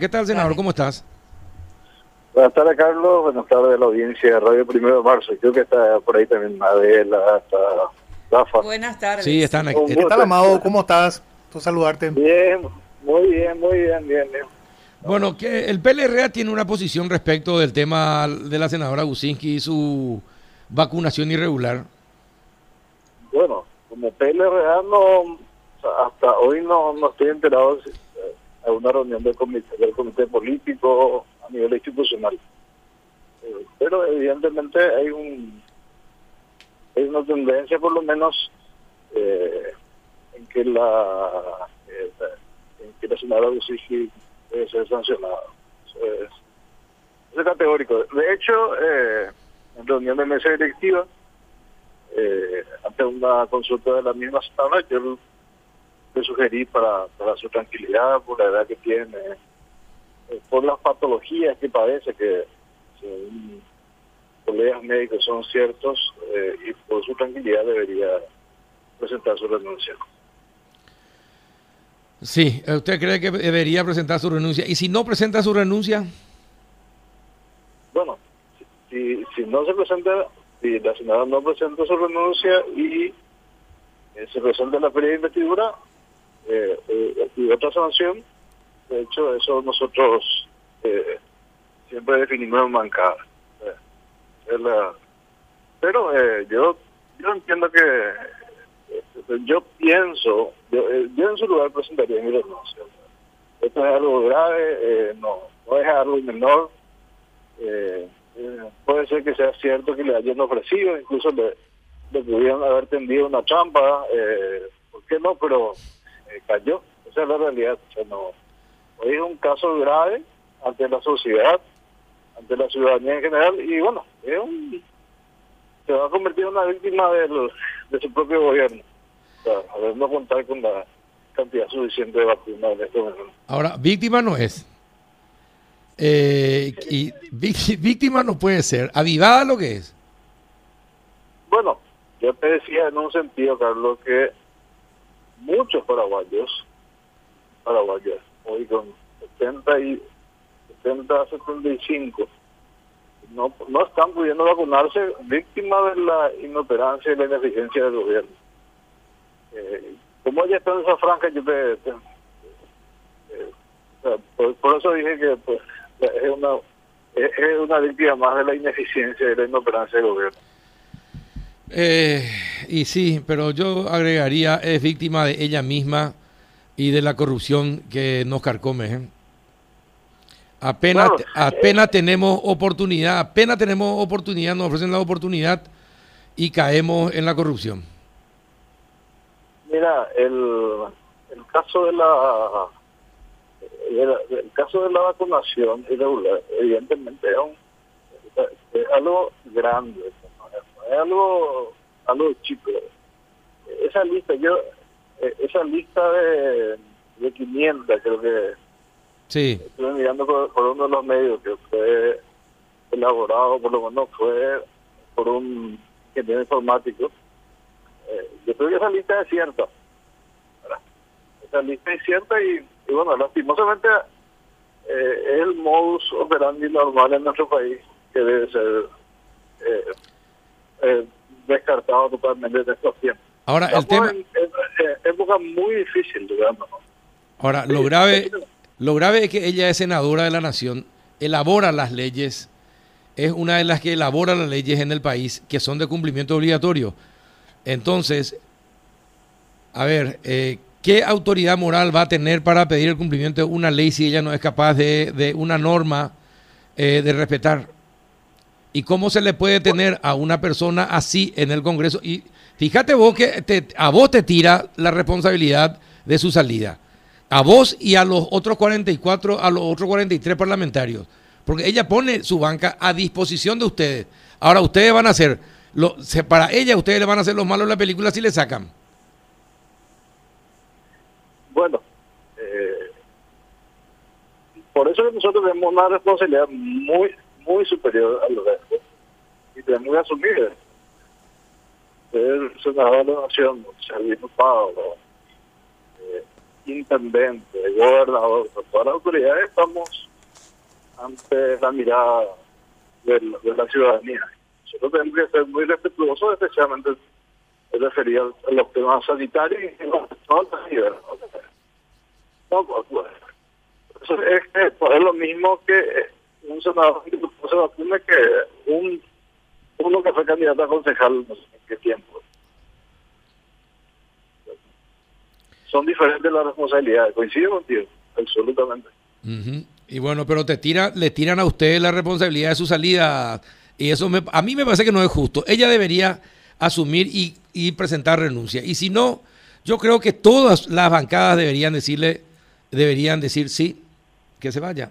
¿Qué tal, senador? ¿Cómo estás? Buenas tardes, Carlos. Buenas tardes a la audiencia de Radio Primero de Marzo. Creo que está por ahí también Adela, está Rafa. Buenas tardes. Sí, están aquí. ¿Qué tal, Amado? ¿Cómo estás? Tú saludarte. Bien, muy bien, muy bien, bien, bien. Bueno, que el PLRA tiene una posición respecto del tema de la senadora Gusinski y su vacunación irregular. Bueno, como PLRA no, hasta hoy no, no estoy enterado si, a una reunión del comité, del comité político a nivel institucional. Eh, pero evidentemente hay un hay una tendencia por lo menos eh, en que la eh, en que la senadora debe ser sancionada. Es, es categórico. De hecho, eh, en reunión de mesa directiva, ante una consulta de la misma senadora, yo le sugerí para, para su tranquilidad, por la edad que tiene, eh, por las patologías que padece, que según colegas médicos son ciertos, eh, y por su tranquilidad debería presentar su renuncia. Sí, ¿usted cree que debería presentar su renuncia? Y si no presenta su renuncia, Bueno, si, si no se presenta, si la senadora no presenta su renuncia y eh, se presenta la feria de investidura eh, eh, y otra sanción, de hecho, eso nosotros eh, siempre definimos en bancada. Eh, pero eh, yo, yo entiendo que eh, yo pienso, yo, eh, yo en su lugar presentaría mi renuncia. Esto es algo grave, no, no es algo menor. Puede ser que sea cierto que le hayan ofrecido, incluso le, le pudieron haber tendido una trampa, eh, ¿por qué no? Pero cayó, esa es la realidad. O sea, no, hoy es un caso grave ante la sociedad, ante la ciudadanía en general, y bueno, es un, se va a convertir en una víctima de su propio gobierno, o sea, a ver, no contar con la cantidad suficiente de vacunas en este momento. ahora, víctima no es. Eh, y ví- víctima no puede ser. Avivada lo que es. Bueno, yo te decía en un sentido, Carlos, que muchos paraguayos, paraguayos, hoy con 70 y 70 75, no, no están pudiendo vacunarse víctimas de la inoperancia y la ineficiencia del gobierno. Eh, como ella está esa franja, yo te... eh, por, por eso dije que pues, es una es una víctima más de la ineficiencia y la inoperancia del gobierno. Eh, y sí, pero yo agregaría, es víctima de ella misma y de la corrupción que nos carcome. ¿eh? Apenas, Claro. apenas tenemos oportunidad, apenas tenemos oportunidad, nos ofrecen la oportunidad y caemos en la corrupción. Mira, el, el caso de la el, el caso de la vacunación irregular, evidentemente es, un, es algo grande, algo algo chico. Esa lista, yo eh, esa lista de, de 500 creo que Sí, estuve mirando por, por uno de los medios que fue elaborado, por lo menos fue por un ingeniero informático. Eh, yo creo que esa lista es cierta. ¿verdad? Esa lista es cierta y, y bueno, lastimosamente eh, es el modus operandi normal en nuestro país que debe ser eh, eh, descartado totalmente en estos tiempos. ahora el Estamos tema, en, época muy difícil, digamos. ahora lo grave, lo grave es que ella es senadora de la nación, elabora las leyes, es una de las que elabora las leyes en el país que son de cumplimiento obligatorio. Entonces, a ver, eh, ¿qué autoridad moral va a tener para pedir el cumplimiento de una ley si ella no es capaz de, de una norma eh, de respetar? ¿Y cómo se le puede tener a una persona así en el Congreso? Y fíjate vos que te- a vos te tira la responsabilidad de su salida. A vos y a los otros 44, a los otros 43 parlamentarios. Porque ella pone su banca a disposición de ustedes. Ahora ustedes van a hacer, lo, para ella ustedes le van a hacer los malos en la película si le sacan. Bueno, eh, por eso nosotros tenemos una responsabilidad muy muy superior a los restos y tenemos que asumir. Ser senador de la nación, servir pago, eh, intendente, gobernador, todas las autoridades estamos ante la mirada de la, ciudadanía. Nosotros tenemos que ser muy respetuosos, especialmente referido a los temas sanitarios y no, no, no, pues, eso es, es, es lo mismo que un senador que se vacune que un uno que fue candidato a concejal no en qué tiempo. Son diferentes las responsabilidades, coincido contigo, absolutamente. Y bueno, pero te tira, le tiran a usted la responsabilidad de su salida y eso me, a mí me parece que no es justo. Ella debería asumir y, y presentar renuncia. Y si no, yo creo que todas las bancadas deberían decirle, deberían decir sí, que se vaya.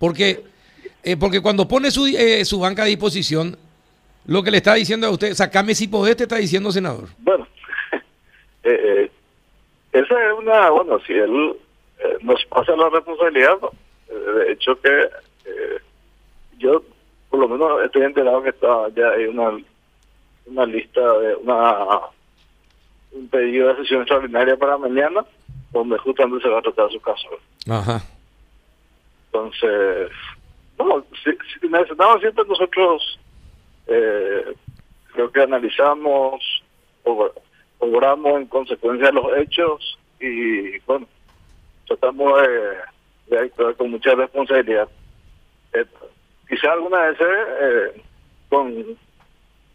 Porque, eh, porque cuando pone su, eh, su banca a disposición, lo que le está diciendo a usted, sacame si podés, te está diciendo senador. Bueno, eh, esa es una, bueno, si él nos pasa la responsabilidad, de hecho que yo por lo menos estoy enterado que está ya hay una, una lista de una un pedido de sesión extraordinaria para mañana donde justamente se va a tratar su caso. Ajá. Entonces, no, si, si necesitamos siempre nosotros eh, creo que analizamos, obramos en consecuencia de los hechos y bueno, tratamos de, actuar con mucha responsabilidad. Eh, quizá alguna vez eh, con,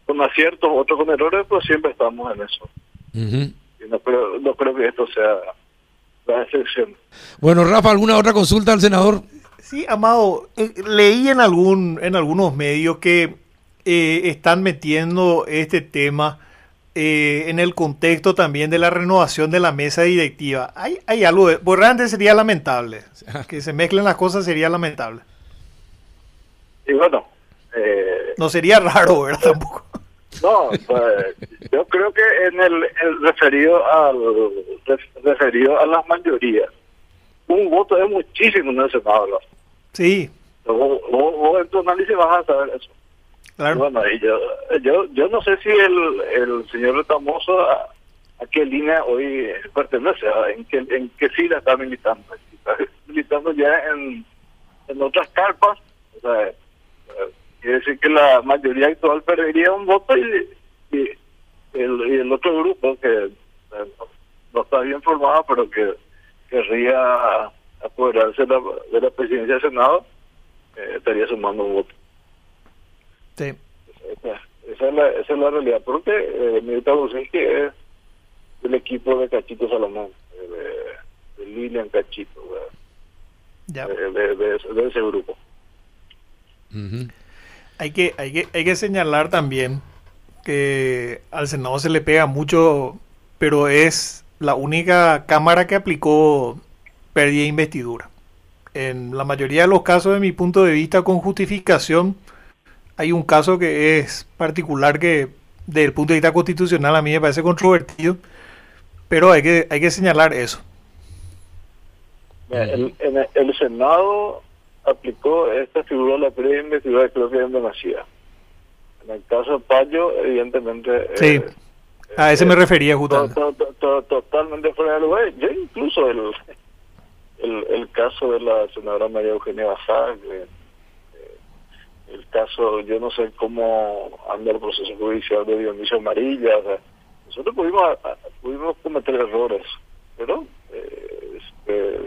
con aciertos, otros con errores, pero siempre estamos en eso. Y no creo, no creo que esto sea la excepción. Bueno, Rafa, ¿alguna otra consulta al senador? Sí, Amado, eh, leí en algún en algunos medios que eh, están metiendo este tema eh, en el contexto también de la renovación de la mesa directiva. Hay, hay algo, de, pues realmente sería lamentable, que se mezclen las cosas sería lamentable. Y bueno, no sería raro, ¿verdad? Tampoco. No, pues, yo creo que en el, referido al referido a las mayorías, un voto es muchísimo en el Senado. Sí. Vos, vos, en tu análisis vas a saber eso. Claro. Bueno, y yo, yo, yo no sé si el, el señor Retamoso a, a, qué línea hoy pertenece, en qué, en qué fila está militando. Está militando ya en, en otras carpas. O sea, quiere decir que la mayoría actual perdería un voto y, y, el, y el otro grupo que eh, no está bien formado, pero que querría apoderarse de la, de la presidencia del Senado, eh, estaría sumando un voto. Sí. Esa, esa, es, la, esa es la realidad, porque eh, Mirta que es del equipo de Cachito Salomón, de, de Lilian Cachito, ya. De, de, de, ese grupo. hay, que, hay, que, hay que señalar también que al Senado se le pega mucho, pero es la única cámara que aplicó pérdida de investidura. En la mayoría de los casos, de mi punto de vista, con justificación, hay un caso que es particular que, desde el punto de vista constitucional, a mí me parece controvertido, pero hay que, hay que señalar eso. El, el, Senado aplicó esta figura de la pérdida de investidura, creo que es demasiado. En el caso de Payo, evidentemente. Sí. Eh, a ese me refería justamente. totalmente fuera de lugar. Yo incluso el, el, el caso de la senadora María Eugenia Bazán, eh, el caso, yo no sé cómo anda el proceso judicial de Dionisio Amarilla, nosotros pudimos, pudimos cometer errores, pero eh, este,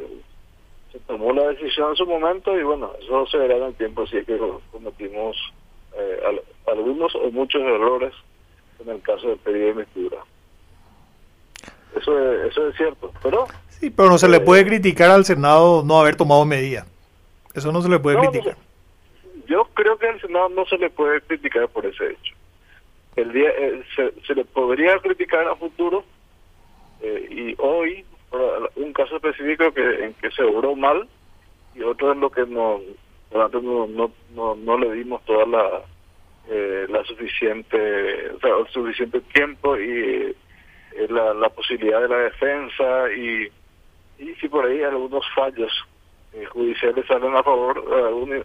se tomó la decisión en su momento y bueno, eso se verá en el tiempo si es que cometimos eh, algunos o muchos errores en el caso de pedir de investidura. Eso es, eso es cierto, pero Sí, pero no se le eh, puede criticar al Senado no haber tomado medidas. Eso no se le puede criticar. yo creo que al Senado no se le puede criticar por ese hecho. El día eh, se, le podría criticar a futuro eh, y hoy un caso específico que en que se obró mal y otro en lo que no no, no, no, no le dimos toda la la suficiente o sea, el suficiente tiempo y la, la posibilidad de la defensa y y si por ahí algunos fallos eh, judiciales salen a favor de algún,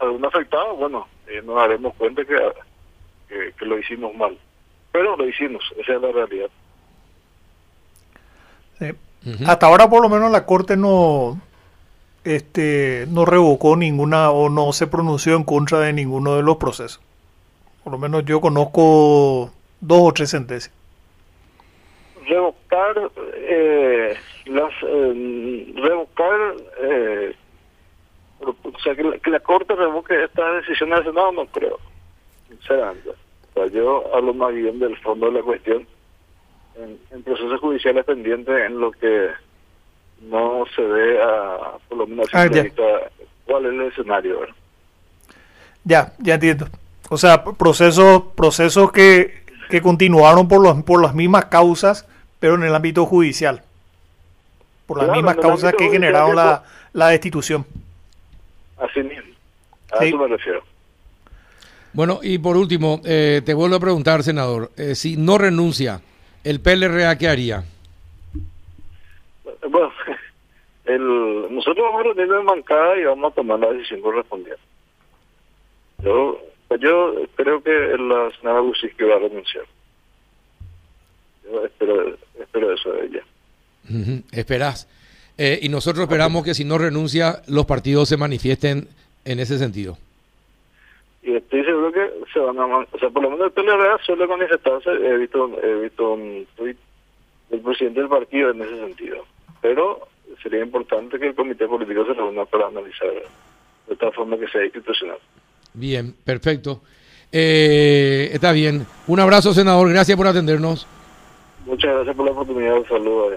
algún afectado, bueno, eh, nos daremos cuenta que, que, lo hicimos mal. Pero lo hicimos, esa es la realidad. Sí. Hasta ahora por lo menos la Corte no, este, no revocó ninguna o no se pronunció en contra de ninguno de los procesos. Por lo menos yo conozco dos o tres sentencias. Revocar, eh, las, eh, revocar, eh, o sea, que la, que la, Corte revoque esta decisión del Senado, no creo, sinceramente. O sea, yo hablo más bien del fondo de la cuestión en, en procesos judiciales pendientes en lo que no se ve a, por lo menos Ah, cuál es el escenario. ¿verdad? Ya, ya entiendo. O sea, procesos, procesos que, que continuaron por, los, por las mismas causas, pero en el ámbito judicial. Por las Claro, mismas causas que generaron la, eso- la destitución. Así mismo. A Sí. eso me refiero. Bueno, y por último, eh, te vuelvo a preguntar, senador, eh, si no renuncia, ¿el PLRA qué haría? Bueno, el, nosotros vamos a reunirnos en bancada y vamos a tomar la decisión correspondiente. Yo, pues yo creo que la senadora Busiski va a renunciar. Yo espero, espero eso de ella. Ujú, Esperás. Eh, y nosotros esperamos que si no renuncia, los partidos se manifiesten en ese sentido. Y estoy seguro que se van a... O sea, por lo menos el PLRA suele manifestarse. He visto, he visto un tuit del presidente del partido en ese sentido. Pero sería importante que el comité político se reúna para analizar de tal forma que sea institucional. Bien, perfecto. Eh, está bien. Un abrazo, senador. Gracias por atendernos. Muchas gracias por la oportunidad. Un saludo.